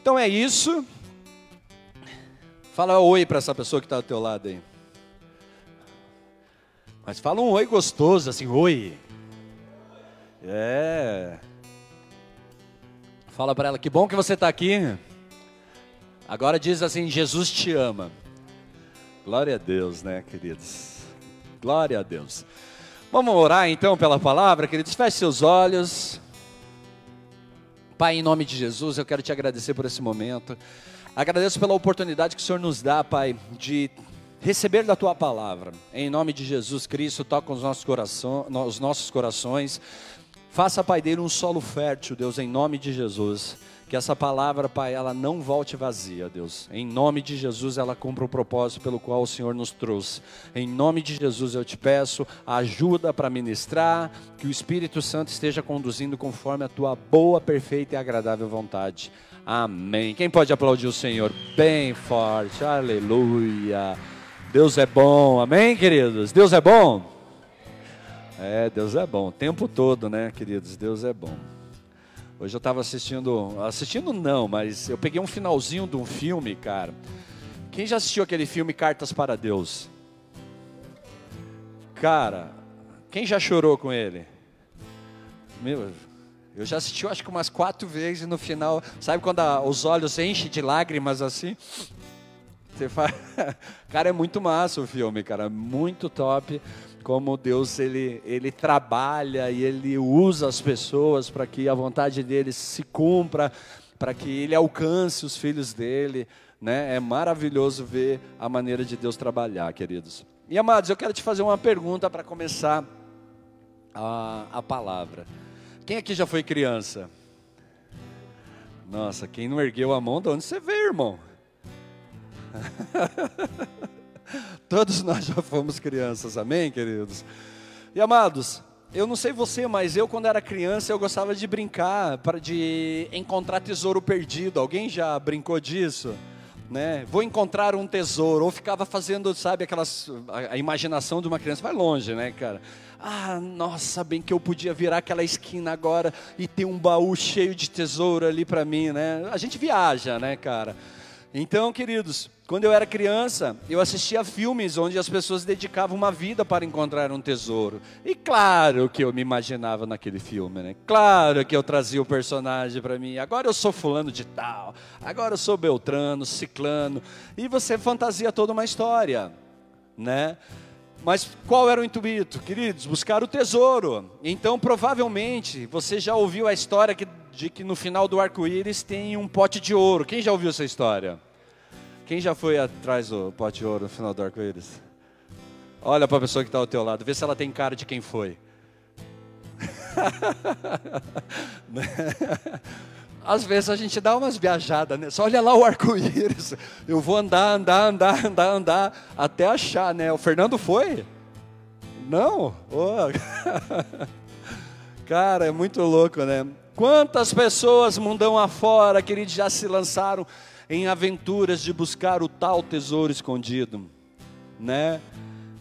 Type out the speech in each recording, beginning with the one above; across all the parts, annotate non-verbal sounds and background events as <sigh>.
Então é isso. Fala oi para essa pessoa que está ao teu lado aí. Mas fala um oi gostoso, assim, oi. É. Fala para ela, que bom que você está aqui. Agora diz assim, Jesus te ama. Glória a Deus, né, queridos? Glória a Deus. Vamos orar então pela palavra, queridos. Feche seus olhos. Pai, em nome de Jesus, eu quero te agradecer por esse momento. Agradeço pela oportunidade que o Senhor nos dá, Pai, de receber da tua palavra. Em nome de Jesus Cristo, toca os nossos, coração, os nossos corações. Faça, Pai, dele um solo fértil, Deus, em nome de Jesus. Que essa palavra, Pai, ela não volte vazia, Deus. Em nome de Jesus, ela cumpra o propósito pelo qual o Senhor nos trouxe. Em nome de Jesus, eu te peço ajuda para ministrar, que o Espírito Santo esteja conduzindo conforme a tua boa, perfeita e agradável vontade. Amém. Quem pode aplaudir o Senhor bem forte? Aleluia. Deus é bom. Amém, queridos? Deus é bom? É, Deus é bom. O tempo todo, né, queridos? Deus é bom. Hoje eu estava assistindo, assistindo não, mas eu peguei um finalzinho de um filme, cara. Quem já assistiu aquele filme Cartas para Deus? Cara, quem já chorou com ele? Meu, eu já assisti, acho que umas quatro vezes no final, sabe quando a, os olhos enchem de lágrimas assim? Você faz... <laughs> Cara, é muito massa o filme, cara, muito top como Deus ele, ele trabalha e ele usa as pessoas para que a vontade dele se cumpra, para que ele alcance os filhos dele. Né? É maravilhoso ver a maneira de Deus trabalhar, queridos. E amados, eu quero te fazer uma pergunta para começar a, a palavra. Quem aqui já foi criança? Nossa, quem não ergueu a mão, de onde você veio, irmão? <laughs> Todos nós já fomos crianças, amém, queridos? E amados, eu não sei você, mas eu quando era criança eu gostava de brincar, para de encontrar tesouro perdido. Alguém já brincou disso? Né? Vou encontrar um tesouro, ou ficava fazendo, sabe, aquelas a, a imaginação de uma criança vai longe, né, cara? Ah, nossa, bem que eu podia virar aquela esquina agora e ter um baú cheio de tesouro ali para mim, né? A gente viaja, né, cara? Então, queridos, quando eu era criança, eu assistia filmes onde as pessoas dedicavam uma vida para encontrar um tesouro. E claro que eu me imaginava naquele filme, né? Claro que eu trazia o personagem para mim. Agora eu sou fulano de tal, agora eu sou Beltrano, Ciclano. E você fantasia toda uma história, né? Mas qual era o intuito, queridos? Buscar o tesouro. Então, provavelmente, você já ouviu a história de que no final do arco-íris tem um pote de ouro. Quem já ouviu essa história? Quem já foi atrás do pote de ouro no final do arco-íris? Olha para a pessoa que está ao teu lado, vê se ela tem cara de quem foi. <laughs> Às vezes a gente dá umas viajadas, né? Só olha lá o arco-íris. Eu vou andar, andar, andar, andar, andar, até achar, né? O Fernando foi? Não? Oh. <laughs> Cara, é muito louco, né? Quantas pessoas mundão afora, queridos, já se lançaram em aventuras de buscar o tal tesouro escondido, né?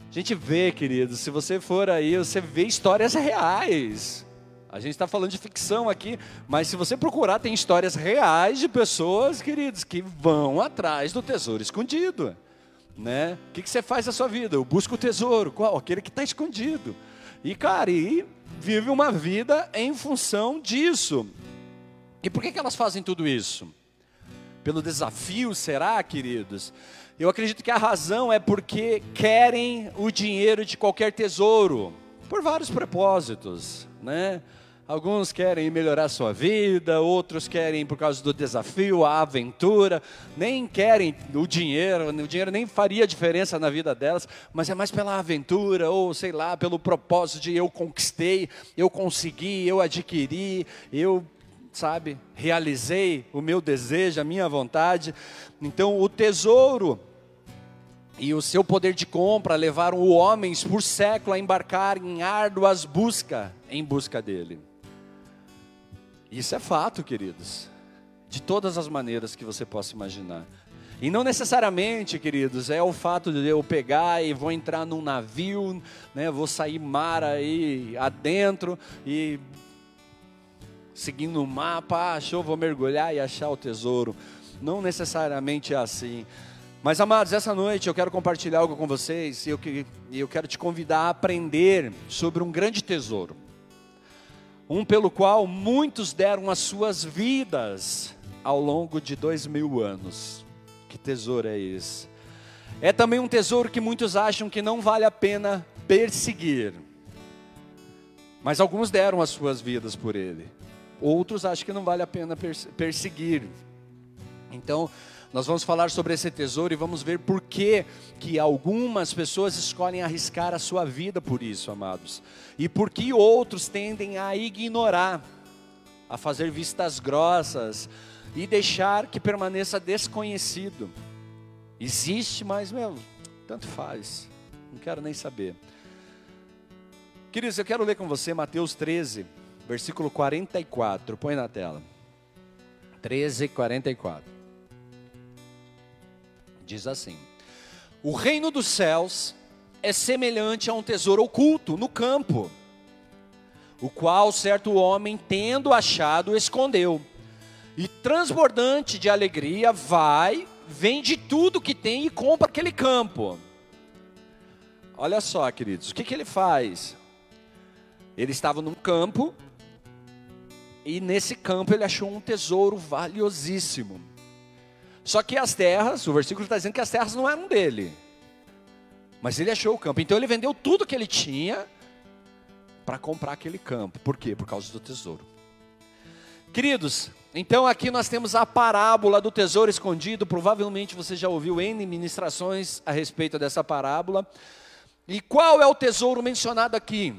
A gente vê, querido, se você for aí, você vê histórias reais. A gente está falando de ficção aqui, mas se você procurar, tem histórias reais de pessoas, queridos, que vão atrás do tesouro escondido. Né? O que, que você faz na sua vida? Eu busco o tesouro, qual? Aquele que está escondido. E, cara, e vive uma vida em função disso. E por que, que elas fazem tudo isso? pelo desafio, será, queridos? Eu acredito que a razão é porque querem o dinheiro de qualquer tesouro, por vários propósitos, né? Alguns querem melhorar sua vida, outros querem por causa do desafio, a aventura, nem querem o dinheiro, o dinheiro nem faria diferença na vida delas, mas é mais pela aventura, ou sei lá, pelo propósito de eu conquistei, eu consegui, eu adquiri, eu sabe, realizei o meu desejo, a minha vontade. Então, o tesouro e o seu poder de compra levaram homens por século a embarcar em árduas busca em busca dele. Isso é fato, queridos, de todas as maneiras que você possa imaginar. E não necessariamente, queridos, é o fato de eu pegar e vou entrar num navio, né, vou sair mar aí adentro e seguindo o mapa, ah, achou, vou mergulhar e achar o tesouro. Não necessariamente é assim. Mas, amados, essa noite eu quero compartilhar algo com vocês e eu, eu quero te convidar a aprender sobre um grande tesouro. Um pelo qual muitos deram as suas vidas ao longo de dois mil anos. Que tesouro é esse? É também um tesouro que muitos acham que não vale a pena perseguir. Mas alguns deram as suas vidas por ele. Outros acham que não vale a pena perseguir. Então, nós vamos falar sobre esse tesouro e vamos ver por que, que algumas pessoas escolhem arriscar a sua vida por isso, amados. E por que outros tendem a ignorar, a fazer vistas grossas e deixar que permaneça desconhecido. Existe, mas, meu, tanto faz. Não quero nem saber. Queridos, eu quero ler com você Mateus 13, versículo 44. Põe na tela. 13, 44 diz assim: O reino dos céus é semelhante a um tesouro oculto no campo, o qual certo homem, tendo achado, escondeu. E transbordante de alegria, vai, vende tudo que tem e compra aquele campo. Olha só, queridos, o que, que ele faz? Ele estava num campo, e nesse campo ele achou um tesouro valiosíssimo. Só que as terras, o versículo está dizendo que as terras não eram dele. Mas ele achou o campo. Então ele vendeu tudo que ele tinha para comprar aquele campo. Por quê? Por causa do tesouro. Queridos, então aqui nós temos a parábola do tesouro escondido. Provavelmente você já ouviu N ministrações a respeito dessa parábola. E qual é o tesouro mencionado aqui?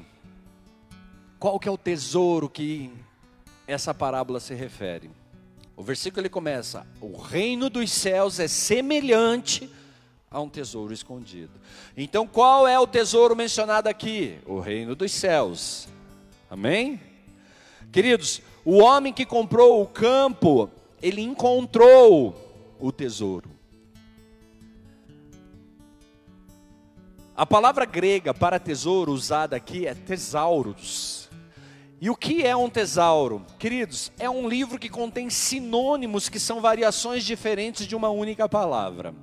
Qual que é o tesouro que essa parábola se refere? O versículo ele começa: O reino dos céus é semelhante a um tesouro escondido. Então, qual é o tesouro mencionado aqui? O reino dos céus. Amém? Queridos, o homem que comprou o campo, ele encontrou o tesouro. A palavra grega para tesouro usada aqui é tesauros. E o que é um tesauro? Queridos, é um livro que contém sinônimos que são variações diferentes de uma única palavra.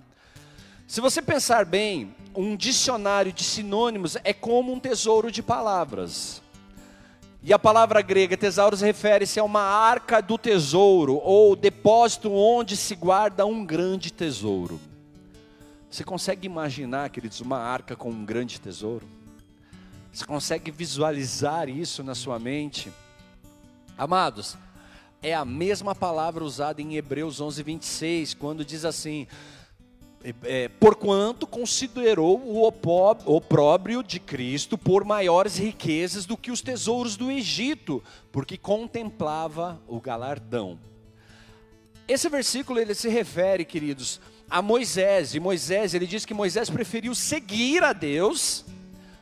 Se você pensar bem, um dicionário de sinônimos é como um tesouro de palavras. E a palavra grega tesauros refere-se a uma arca do tesouro ou depósito onde se guarda um grande tesouro. Você consegue imaginar, queridos, uma arca com um grande tesouro? Você consegue visualizar isso na sua mente? Amados, é a mesma palavra usada em Hebreus 11, 26, quando diz assim: é, Porquanto considerou o opróbrio de Cristo por maiores riquezas do que os tesouros do Egito, porque contemplava o galardão. Esse versículo ele se refere, queridos, a Moisés, e Moisés, ele diz que Moisés preferiu seguir a Deus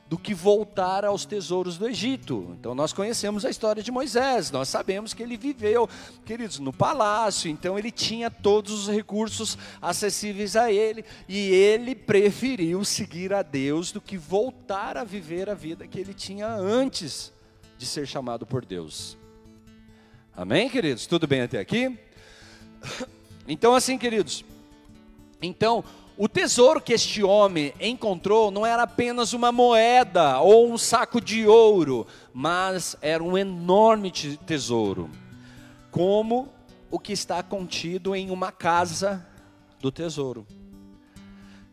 do que voltar aos tesouros do Egito. Então nós conhecemos a história de Moisés, nós sabemos que ele viveu, queridos, no palácio, então ele tinha todos os recursos acessíveis a ele e ele preferiu seguir a Deus do que voltar a viver a vida que ele tinha antes de ser chamado por Deus. Amém, queridos? Tudo bem até aqui? <coughs> Então assim, queridos, então o tesouro que este homem encontrou não era apenas uma moeda ou um saco de ouro, mas era um enorme tesouro, como o que está contido em uma casa do tesouro.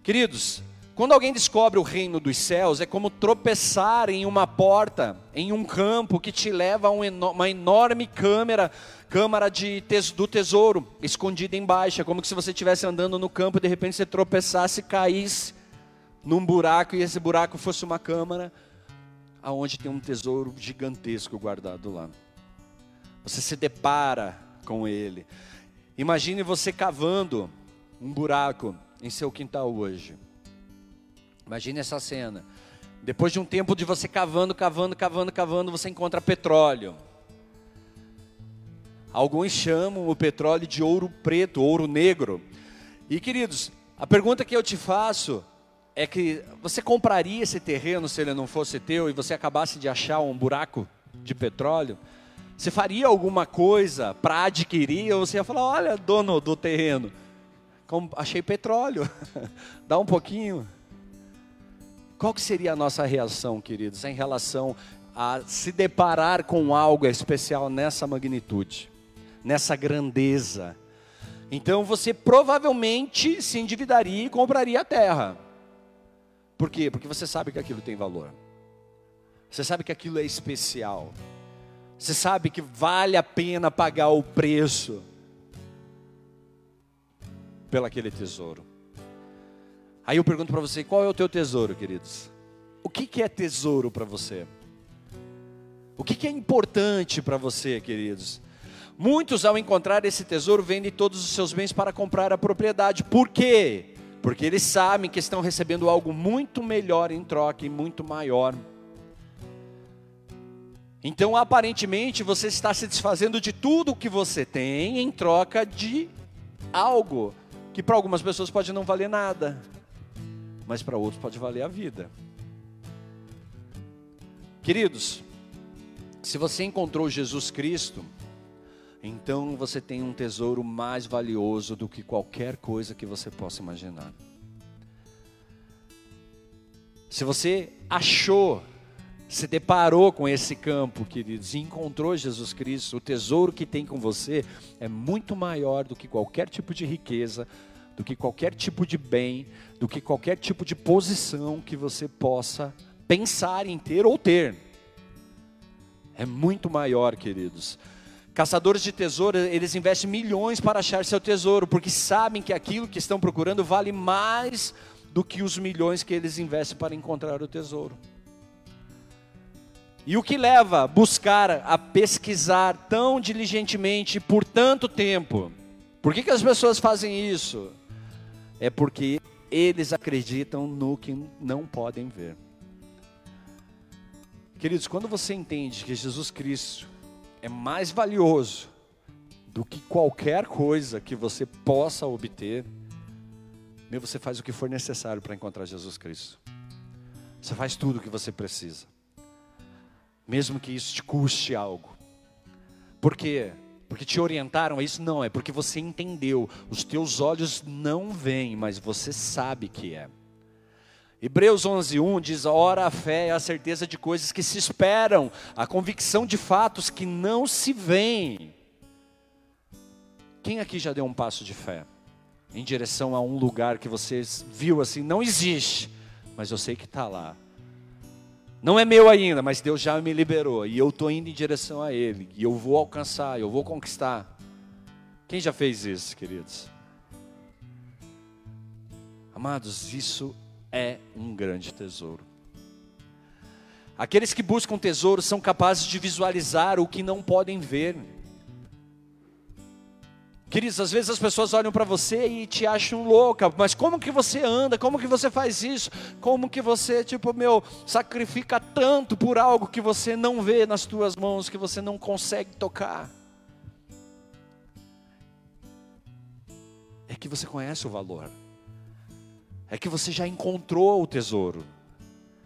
Queridos, quando alguém descobre o reino dos céus, é como tropeçar em uma porta, em um campo que te leva a uma enorme câmara câmara de tes, do tesouro, escondida embaixo. É como se você estivesse andando no campo e de repente você tropeçasse e caísse num buraco e esse buraco fosse uma câmara aonde tem um tesouro gigantesco guardado lá. Você se depara com ele. Imagine você cavando um buraco em seu quintal hoje. Imagine essa cena. Depois de um tempo de você cavando, cavando, cavando, cavando, você encontra petróleo. Alguns chamam o petróleo de ouro preto, ouro negro. E queridos, a pergunta que eu te faço é que você compraria esse terreno se ele não fosse teu e você acabasse de achar um buraco de petróleo? Você faria alguma coisa para adquirir? Ou você ia falar: olha, dono do terreno, achei petróleo, <laughs> dá um pouquinho. Qual que seria a nossa reação, queridos, em relação a se deparar com algo especial nessa magnitude, nessa grandeza? Então você provavelmente se endividaria e compraria a terra. Por quê? Porque você sabe que aquilo tem valor. Você sabe que aquilo é especial. Você sabe que vale a pena pagar o preço pelo aquele tesouro. Aí eu pergunto para você, qual é o teu tesouro, queridos? O que, que é tesouro para você? O que, que é importante para você, queridos? Muitos, ao encontrar esse tesouro, vendem todos os seus bens para comprar a propriedade. Por quê? Porque eles sabem que estão recebendo algo muito melhor em troca e muito maior. Então, aparentemente, você está se desfazendo de tudo o que você tem em troca de algo que para algumas pessoas pode não valer nada, mas para outros pode valer a vida. Queridos, se você encontrou Jesus Cristo, então você tem um tesouro mais valioso do que qualquer coisa que você possa imaginar. Se você achou se deparou com esse campo, queridos, e encontrou Jesus Cristo, o tesouro que tem com você é muito maior do que qualquer tipo de riqueza, do que qualquer tipo de bem, do que qualquer tipo de posição que você possa pensar em ter ou ter. É muito maior, queridos. Caçadores de tesouro, eles investem milhões para achar seu tesouro, porque sabem que aquilo que estão procurando vale mais do que os milhões que eles investem para encontrar o tesouro. E o que leva a buscar, a pesquisar tão diligentemente por tanto tempo? Por que, que as pessoas fazem isso? É porque eles acreditam no que não podem ver. Queridos, quando você entende que Jesus Cristo é mais valioso do que qualquer coisa que você possa obter, meu, você faz o que for necessário para encontrar Jesus Cristo. Você faz tudo o que você precisa mesmo que isso te custe algo. Por quê? Porque te orientaram a isso? Não, é porque você entendeu. Os teus olhos não veem, mas você sabe que é. Hebreus 11:1 diz: "Ora a fé é a certeza de coisas que se esperam, a convicção de fatos que não se veem." Quem aqui já deu um passo de fé em direção a um lugar que você viu assim, não existe, mas eu sei que está lá. Não é meu ainda, mas Deus já me liberou e eu estou indo em direção a Ele e eu vou alcançar, eu vou conquistar. Quem já fez isso, queridos? Amados, isso é um grande tesouro. Aqueles que buscam tesouro são capazes de visualizar o que não podem ver. Queridos, às vezes as pessoas olham para você e te acham louca, mas como que você anda? Como que você faz isso? Como que você, tipo, meu, sacrifica tanto por algo que você não vê nas tuas mãos, que você não consegue tocar? É que você conhece o valor. É que você já encontrou o tesouro.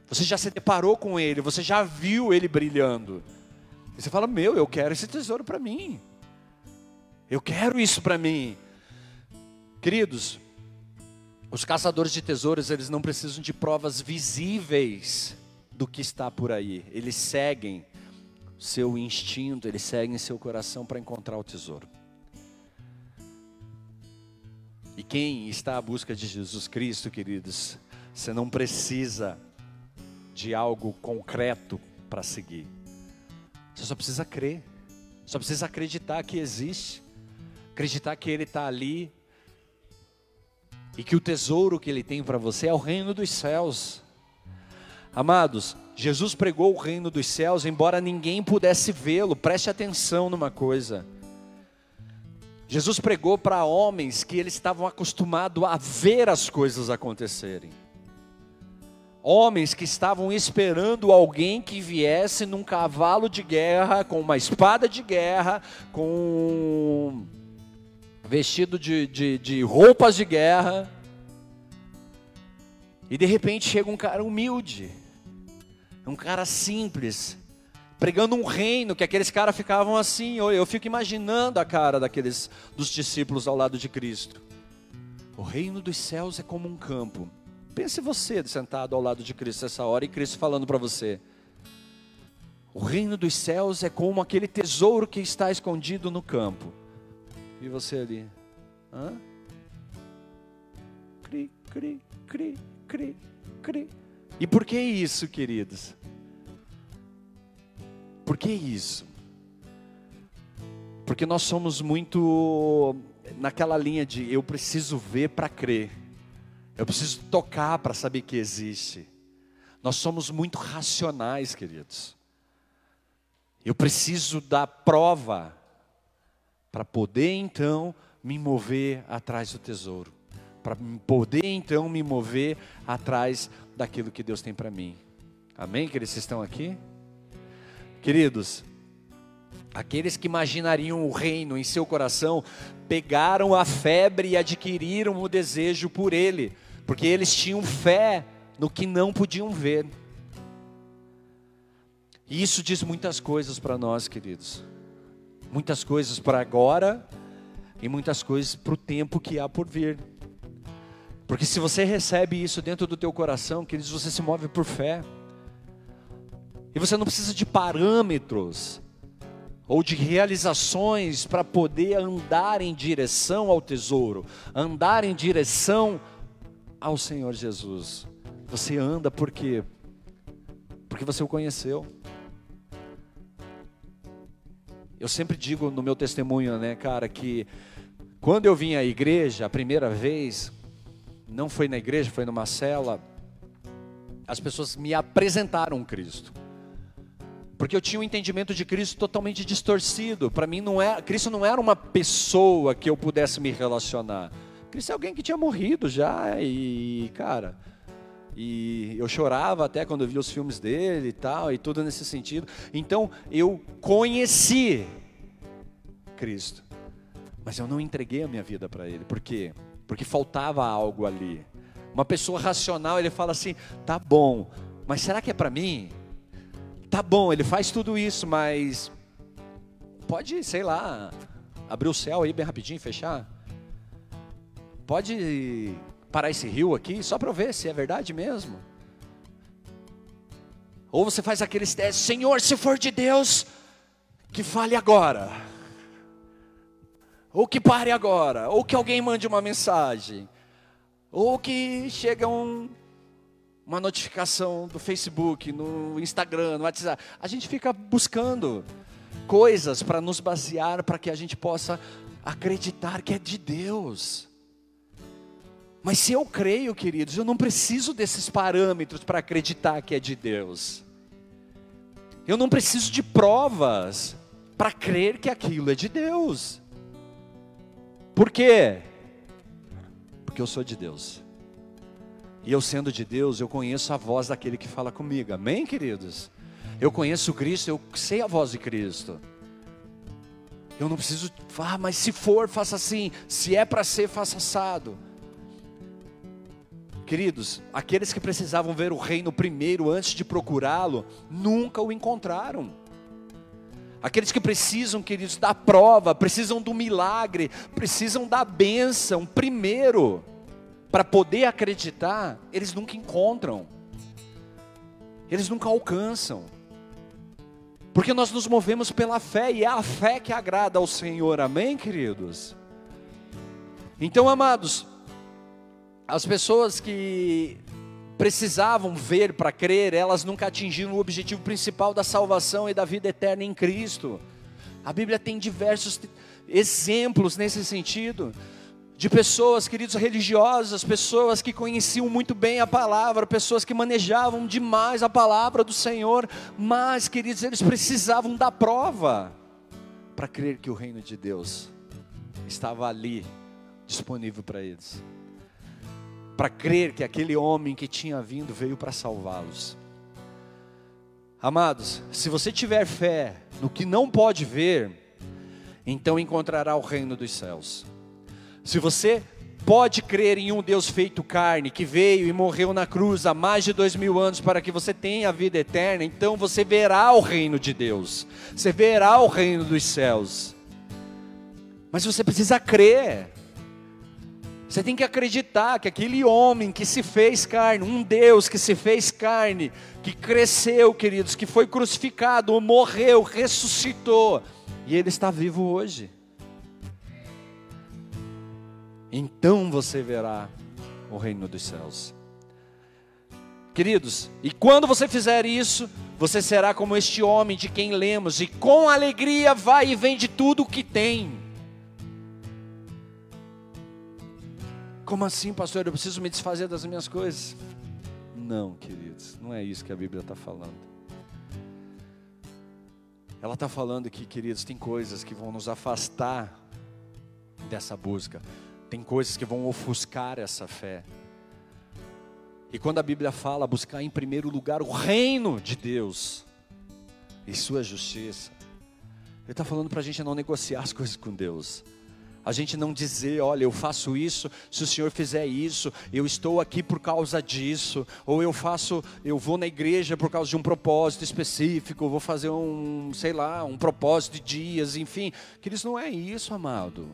Você já se deparou com ele, você já viu ele brilhando. E você fala: "Meu, eu quero esse tesouro para mim". Eu quero isso para mim. Queridos, os caçadores de tesouros, eles não precisam de provas visíveis do que está por aí. Eles seguem seu instinto, eles seguem seu coração para encontrar o tesouro. E quem está à busca de Jesus Cristo, queridos, você não precisa de algo concreto para seguir. Você só precisa crer. Só precisa acreditar que existe acreditar que Ele está ali e que o tesouro que Ele tem para você é o reino dos céus. Amados, Jesus pregou o reino dos céus, embora ninguém pudesse vê-lo, preste atenção numa coisa. Jesus pregou para homens que eles estavam acostumados a ver as coisas acontecerem. Homens que estavam esperando alguém que viesse num cavalo de guerra, com uma espada de guerra, com vestido de, de, de roupas de guerra, e de repente chega um cara humilde, um cara simples, pregando um reino que aqueles caras ficavam assim. Eu, eu fico imaginando a cara daqueles dos discípulos ao lado de Cristo. O reino dos céus é como um campo. Pense você sentado ao lado de Cristo essa hora e Cristo falando para você. O reino dos céus é como aquele tesouro que está escondido no campo. E você ali, hã? Cri, cri, cri, cri, cri. E por que isso, queridos? Por que isso? Porque nós somos muito naquela linha de eu preciso ver para crer. Eu preciso tocar para saber que existe. Nós somos muito racionais, queridos. Eu preciso da prova para poder então me mover atrás do tesouro, para poder então me mover atrás daquilo que Deus tem para mim. Amém, queridos? Vocês estão aqui? Queridos, aqueles que imaginariam o reino em seu coração, pegaram a febre e adquiriram o desejo por ele, porque eles tinham fé no que não podiam ver. E isso diz muitas coisas para nós, queridos. Muitas coisas para agora e muitas coisas para o tempo que há por vir. Porque se você recebe isso dentro do teu coração, queridos, você se move por fé. E você não precisa de parâmetros ou de realizações para poder andar em direção ao tesouro, andar em direção ao Senhor Jesus. Você anda por quê? Porque você o conheceu. Eu sempre digo no meu testemunho, né, cara, que quando eu vim à igreja a primeira vez, não foi na igreja, foi numa cela, as pessoas me apresentaram Cristo. Porque eu tinha um entendimento de Cristo totalmente distorcido. Para mim, não é, Cristo não era uma pessoa que eu pudesse me relacionar. Cristo é alguém que tinha morrido já. E, cara, e eu chorava até quando eu via os filmes dele e tal, e tudo nesse sentido. Então, eu conheci Cristo. Mas eu não entreguei a minha vida para Ele. Por quê? Porque faltava algo ali. Uma pessoa racional, ele fala assim: tá bom, mas será que é para mim? Tá bom, ele faz tudo isso, mas pode, sei lá, abrir o céu aí bem rapidinho, fechar. Pode parar esse rio aqui só para eu ver se é verdade mesmo. Ou você faz aqueles testes, Senhor, se for de Deus, que fale agora. Ou que pare agora, ou que alguém mande uma mensagem, ou que chega um uma notificação do Facebook, no Instagram, no WhatsApp. A gente fica buscando coisas para nos basear, para que a gente possa acreditar que é de Deus. Mas se eu creio, queridos, eu não preciso desses parâmetros para acreditar que é de Deus. Eu não preciso de provas para crer que aquilo é de Deus. Por quê? Porque eu sou de Deus. E eu sendo de Deus, eu conheço a voz daquele que fala comigo. Amém, queridos? Eu conheço Cristo, eu sei a voz de Cristo. Eu não preciso, ah, mas se for, faça assim. Se é para ser, faça assado. Queridos, aqueles que precisavam ver o reino primeiro antes de procurá-lo, nunca o encontraram. Aqueles que precisam, queridos, da prova, precisam do milagre, precisam da bênção primeiro para poder acreditar, eles nunca encontram, eles nunca alcançam, porque nós nos movemos pela fé e é a fé que agrada ao Senhor, amém, queridos? Então, amados, as pessoas que precisavam ver para crer, elas nunca atingiram o objetivo principal da salvação e da vida eterna em Cristo. A Bíblia tem diversos exemplos nesse sentido de pessoas, queridos, religiosas, pessoas que conheciam muito bem a palavra, pessoas que manejavam demais a palavra do Senhor, mas, queridos, eles precisavam da prova para crer que o reino de Deus estava ali, disponível para eles, para crer que aquele homem que tinha vindo veio para salvá-los. Amados, se você tiver fé no que não pode ver, então encontrará o reino dos céus. Se você pode crer em um Deus feito carne, que veio e morreu na cruz há mais de dois mil anos para que você tenha a vida eterna, então você verá o reino de Deus, você verá o reino dos céus. Mas você precisa crer. Você tem que acreditar que aquele homem que se fez carne, um Deus que se fez carne, que cresceu, queridos, que foi crucificado, morreu, ressuscitou, e ele está vivo hoje. Então você verá o reino dos céus. Queridos, e quando você fizer isso, você será como este homem de quem lemos, e com alegria vai e vende tudo o que tem Como assim, pastor? Eu preciso me desfazer das minhas coisas? Não, queridos, não é isso que a Bíblia está falando. Ela está falando que, queridos, tem coisas que vão nos afastar dessa busca, tem coisas que vão ofuscar essa fé. E quando a Bíblia fala buscar em primeiro lugar o reino de Deus e sua justiça, Ele está falando para a gente não negociar as coisas com Deus a gente não dizer, olha, eu faço isso, se o Senhor fizer isso, eu estou aqui por causa disso, ou eu faço, eu vou na igreja por causa de um propósito específico, vou fazer um, sei lá, um propósito de dias, enfim. Queridos, não é isso, amado.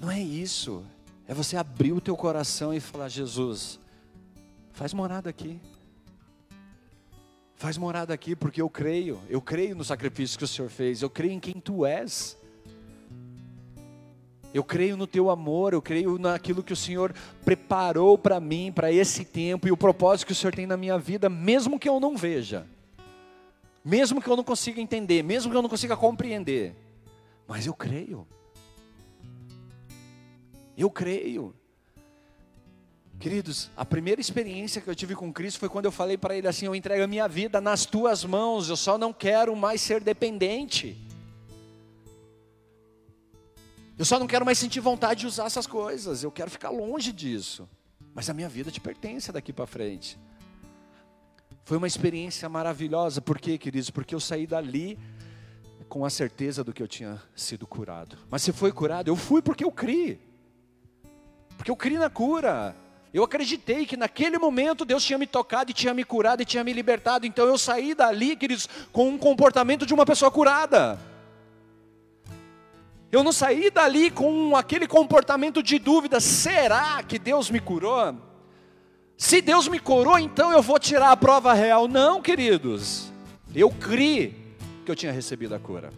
Não é isso. É você abrir o teu coração e falar, Jesus, faz morada aqui. Faz morada aqui, porque eu creio, eu creio no sacrifício que o Senhor fez, eu creio em quem tu és. Eu creio no teu amor, eu creio naquilo que o Senhor preparou para mim, para esse tempo e o propósito que o Senhor tem na minha vida, mesmo que eu não veja, mesmo que eu não consiga entender, mesmo que eu não consiga compreender, mas eu creio. Eu creio. Queridos, a primeira experiência que eu tive com Cristo foi quando eu falei para Ele assim: Eu entrego a minha vida nas tuas mãos, eu só não quero mais ser dependente. Eu só não quero mais sentir vontade de usar essas coisas. Eu quero ficar longe disso. Mas a minha vida te pertence daqui para frente. Foi uma experiência maravilhosa. Por quê, queridos? Porque eu saí dali com a certeza do que eu tinha sido curado. Mas se foi curado, eu fui porque eu criei. Porque eu criei na cura. Eu acreditei que naquele momento Deus tinha me tocado e tinha me curado e tinha me libertado. Então eu saí dali, queridos, com um comportamento de uma pessoa curada. Eu não saí dali com aquele comportamento de dúvida: será que Deus me curou? Se Deus me curou, então eu vou tirar a prova real. Não, queridos. Eu criei que eu tinha recebido a cura.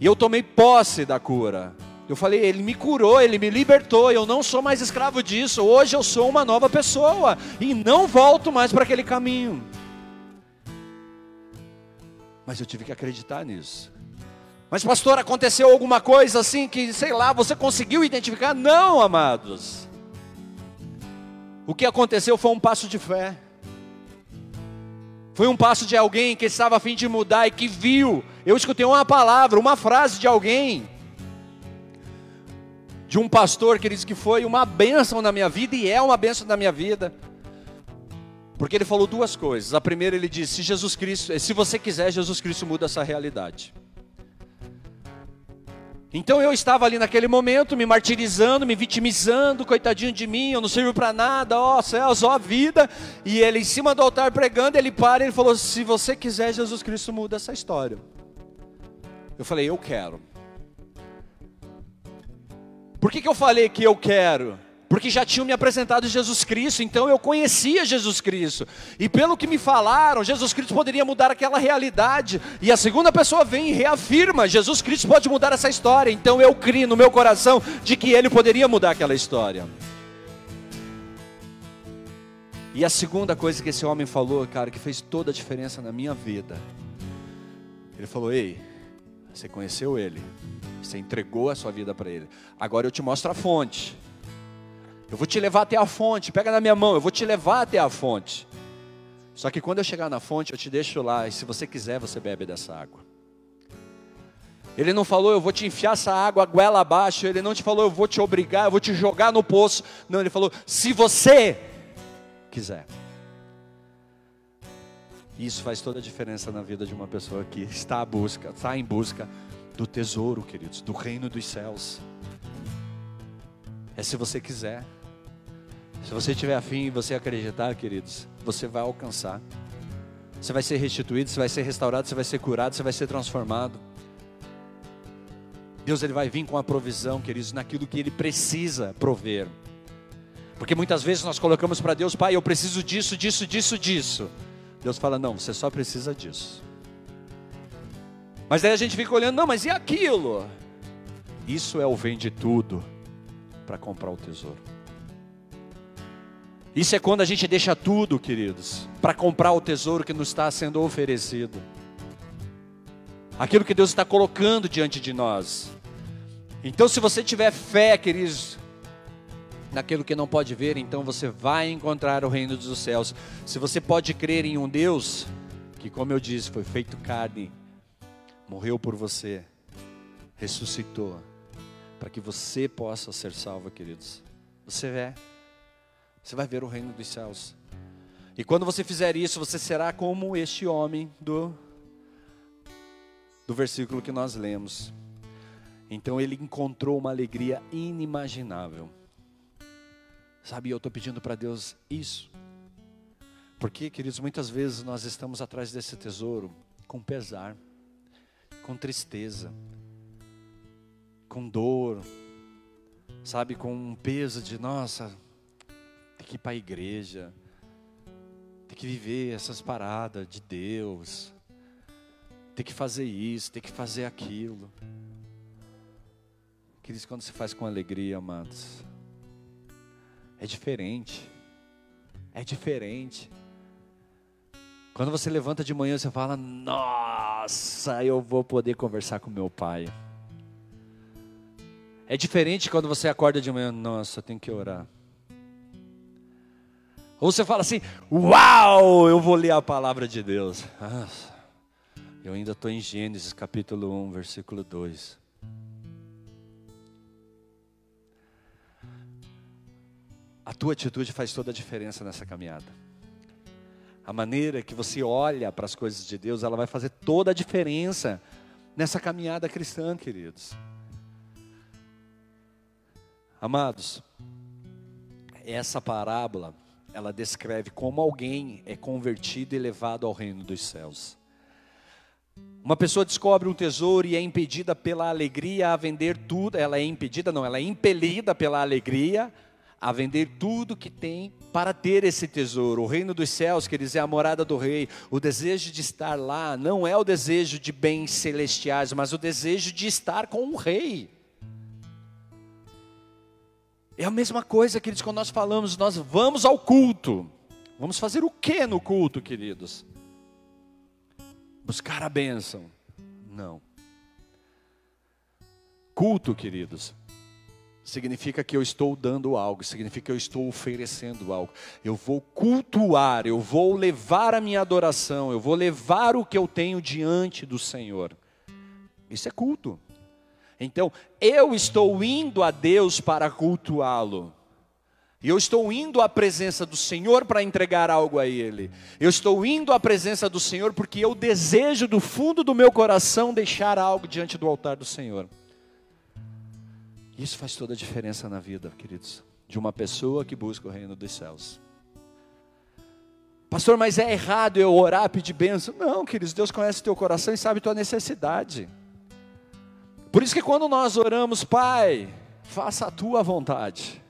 E eu tomei posse da cura. Eu falei, Ele me curou, Ele me libertou, eu não sou mais escravo disso. Hoje eu sou uma nova pessoa e não volto mais para aquele caminho. Mas eu tive que acreditar nisso. Mas, pastor, aconteceu alguma coisa assim que, sei lá, você conseguiu identificar? Não, amados. O que aconteceu foi um passo de fé. Foi um passo de alguém que estava a fim de mudar e que viu. Eu escutei uma palavra, uma frase de alguém, de um pastor que disse que foi uma bênção na minha vida e é uma bênção na minha vida. Porque ele falou duas coisas. A primeira ele disse: se Jesus Cristo, se você quiser, Jesus Cristo muda essa realidade. Então eu estava ali naquele momento me martirizando, me vitimizando, coitadinho de mim, eu não sirvo para nada, ó céus, ó vida. E ele em cima do altar pregando, ele para e ele falou: "Se você quiser, Jesus Cristo muda essa história". Eu falei: "Eu quero". Por que, que eu falei que eu quero? Porque já tinham me apresentado Jesus Cristo, então eu conhecia Jesus Cristo. E pelo que me falaram, Jesus Cristo poderia mudar aquela realidade. E a segunda pessoa vem e reafirma: Jesus Cristo pode mudar essa história. Então eu criei no meu coração de que ele poderia mudar aquela história. E a segunda coisa que esse homem falou, cara, que fez toda a diferença na minha vida. Ele falou: Ei, você conheceu ele, você entregou a sua vida para ele. Agora eu te mostro a fonte. Eu vou te levar até a fonte, pega na minha mão, eu vou te levar até a fonte. Só que quando eu chegar na fonte, eu te deixo lá, e se você quiser, você bebe dessa água. Ele não falou, eu vou te enfiar essa água goela abaixo. Ele não te falou, eu vou te obrigar, eu vou te jogar no poço. Não, ele falou, se você quiser. Isso faz toda a diferença na vida de uma pessoa que está à busca, está em busca do tesouro, queridos, do reino dos céus. É se você quiser. Se você tiver afim e você acreditar, queridos, você vai alcançar. Você vai ser restituído, você vai ser restaurado, você vai ser curado, você vai ser transformado. Deus ele vai vir com a provisão, queridos, naquilo que ele precisa prover. Porque muitas vezes nós colocamos para Deus, Pai, eu preciso disso, disso, disso, disso. Deus fala, não, você só precisa disso. Mas daí a gente fica olhando, não, mas e aquilo? Isso é o vende tudo para comprar o tesouro. Isso é quando a gente deixa tudo, queridos, para comprar o tesouro que nos está sendo oferecido. Aquilo que Deus está colocando diante de nós. Então, se você tiver fé, queridos, naquilo que não pode ver, então você vai encontrar o reino dos céus. Se você pode crer em um Deus que, como eu disse, foi feito carne, morreu por você, ressuscitou, para que você possa ser salvo, queridos. Você vê, você vai ver o reino dos céus. E quando você fizer isso, você será como este homem do do versículo que nós lemos. Então ele encontrou uma alegria inimaginável. Sabe, eu estou pedindo para Deus isso. Porque, queridos, muitas vezes nós estamos atrás desse tesouro com pesar, com tristeza, com dor, sabe, com um peso de, nossa, tem que ir para a igreja, tem que viver essas paradas de Deus, tem que fazer isso, tem que fazer aquilo. Queridos, quando se faz com alegria, amados, é diferente. É diferente. Quando você levanta de manhã, você fala: Nossa, eu vou poder conversar com meu pai. É diferente quando você acorda de manhã: Nossa, eu tenho que orar. Ou você fala assim: Uau, eu vou ler a palavra de Deus. Nossa, eu ainda estou em Gênesis capítulo 1, versículo 2. A tua atitude faz toda a diferença nessa caminhada. A maneira que você olha para as coisas de Deus, ela vai fazer toda a diferença nessa caminhada cristã, queridos. Amados, essa parábola, ela descreve como alguém é convertido e levado ao reino dos céus. Uma pessoa descobre um tesouro e é impedida pela alegria a vender tudo, ela é impedida, não, ela é impelida pela alegria a vender tudo que tem para ter esse tesouro. O reino dos céus, quer dizer, a morada do rei. O desejo de estar lá não é o desejo de bens celestiais, mas o desejo de estar com o rei. É a mesma coisa, queridos, quando nós falamos, nós vamos ao culto. Vamos fazer o que no culto, queridos? Buscar a bênção. Não. Culto, queridos, significa que eu estou dando algo, significa que eu estou oferecendo algo. Eu vou cultuar, eu vou levar a minha adoração, eu vou levar o que eu tenho diante do Senhor. Isso é culto. Então, eu estou indo a Deus para cultuá-lo. Eu estou indo à presença do Senhor para entregar algo a Ele. Eu estou indo à presença do Senhor porque eu desejo do fundo do meu coração deixar algo diante do altar do Senhor. Isso faz toda a diferença na vida, queridos, de uma pessoa que busca o reino dos céus. Pastor, mas é errado eu orar, pedir bênção? Não, queridos, Deus conhece o teu coração e sabe tua necessidade. Por isso que quando nós oramos, Pai, faça a tua vontade.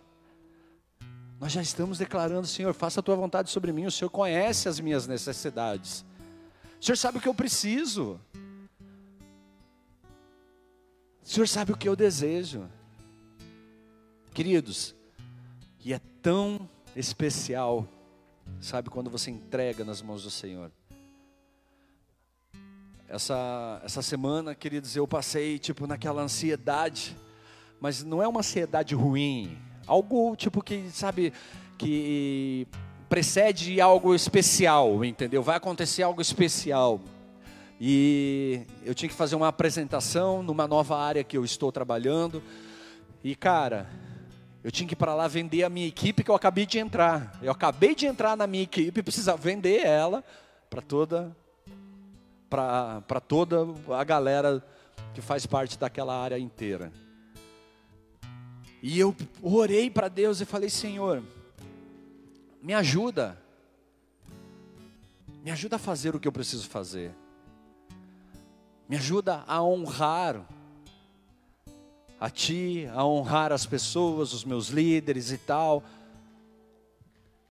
Nós já estamos declarando, Senhor, faça a tua vontade sobre mim. O Senhor conhece as minhas necessidades. O Senhor sabe o que eu preciso. O Senhor sabe o que eu desejo. Queridos, e é tão especial, sabe, quando você entrega nas mãos do Senhor. Essa, essa semana, queridos, eu passei tipo naquela ansiedade, mas não é uma ansiedade ruim, algo tipo que, sabe, que precede algo especial, entendeu? Vai acontecer algo especial. E eu tinha que fazer uma apresentação numa nova área que eu estou trabalhando. E cara, eu tinha que ir para lá vender a minha equipe que eu acabei de entrar. Eu acabei de entrar na minha equipe e precisava vender ela para toda para toda a galera que faz parte daquela área inteira. E eu orei para Deus e falei: Senhor, me ajuda, me ajuda a fazer o que eu preciso fazer, me ajuda a honrar a Ti, a honrar as pessoas, os meus líderes e tal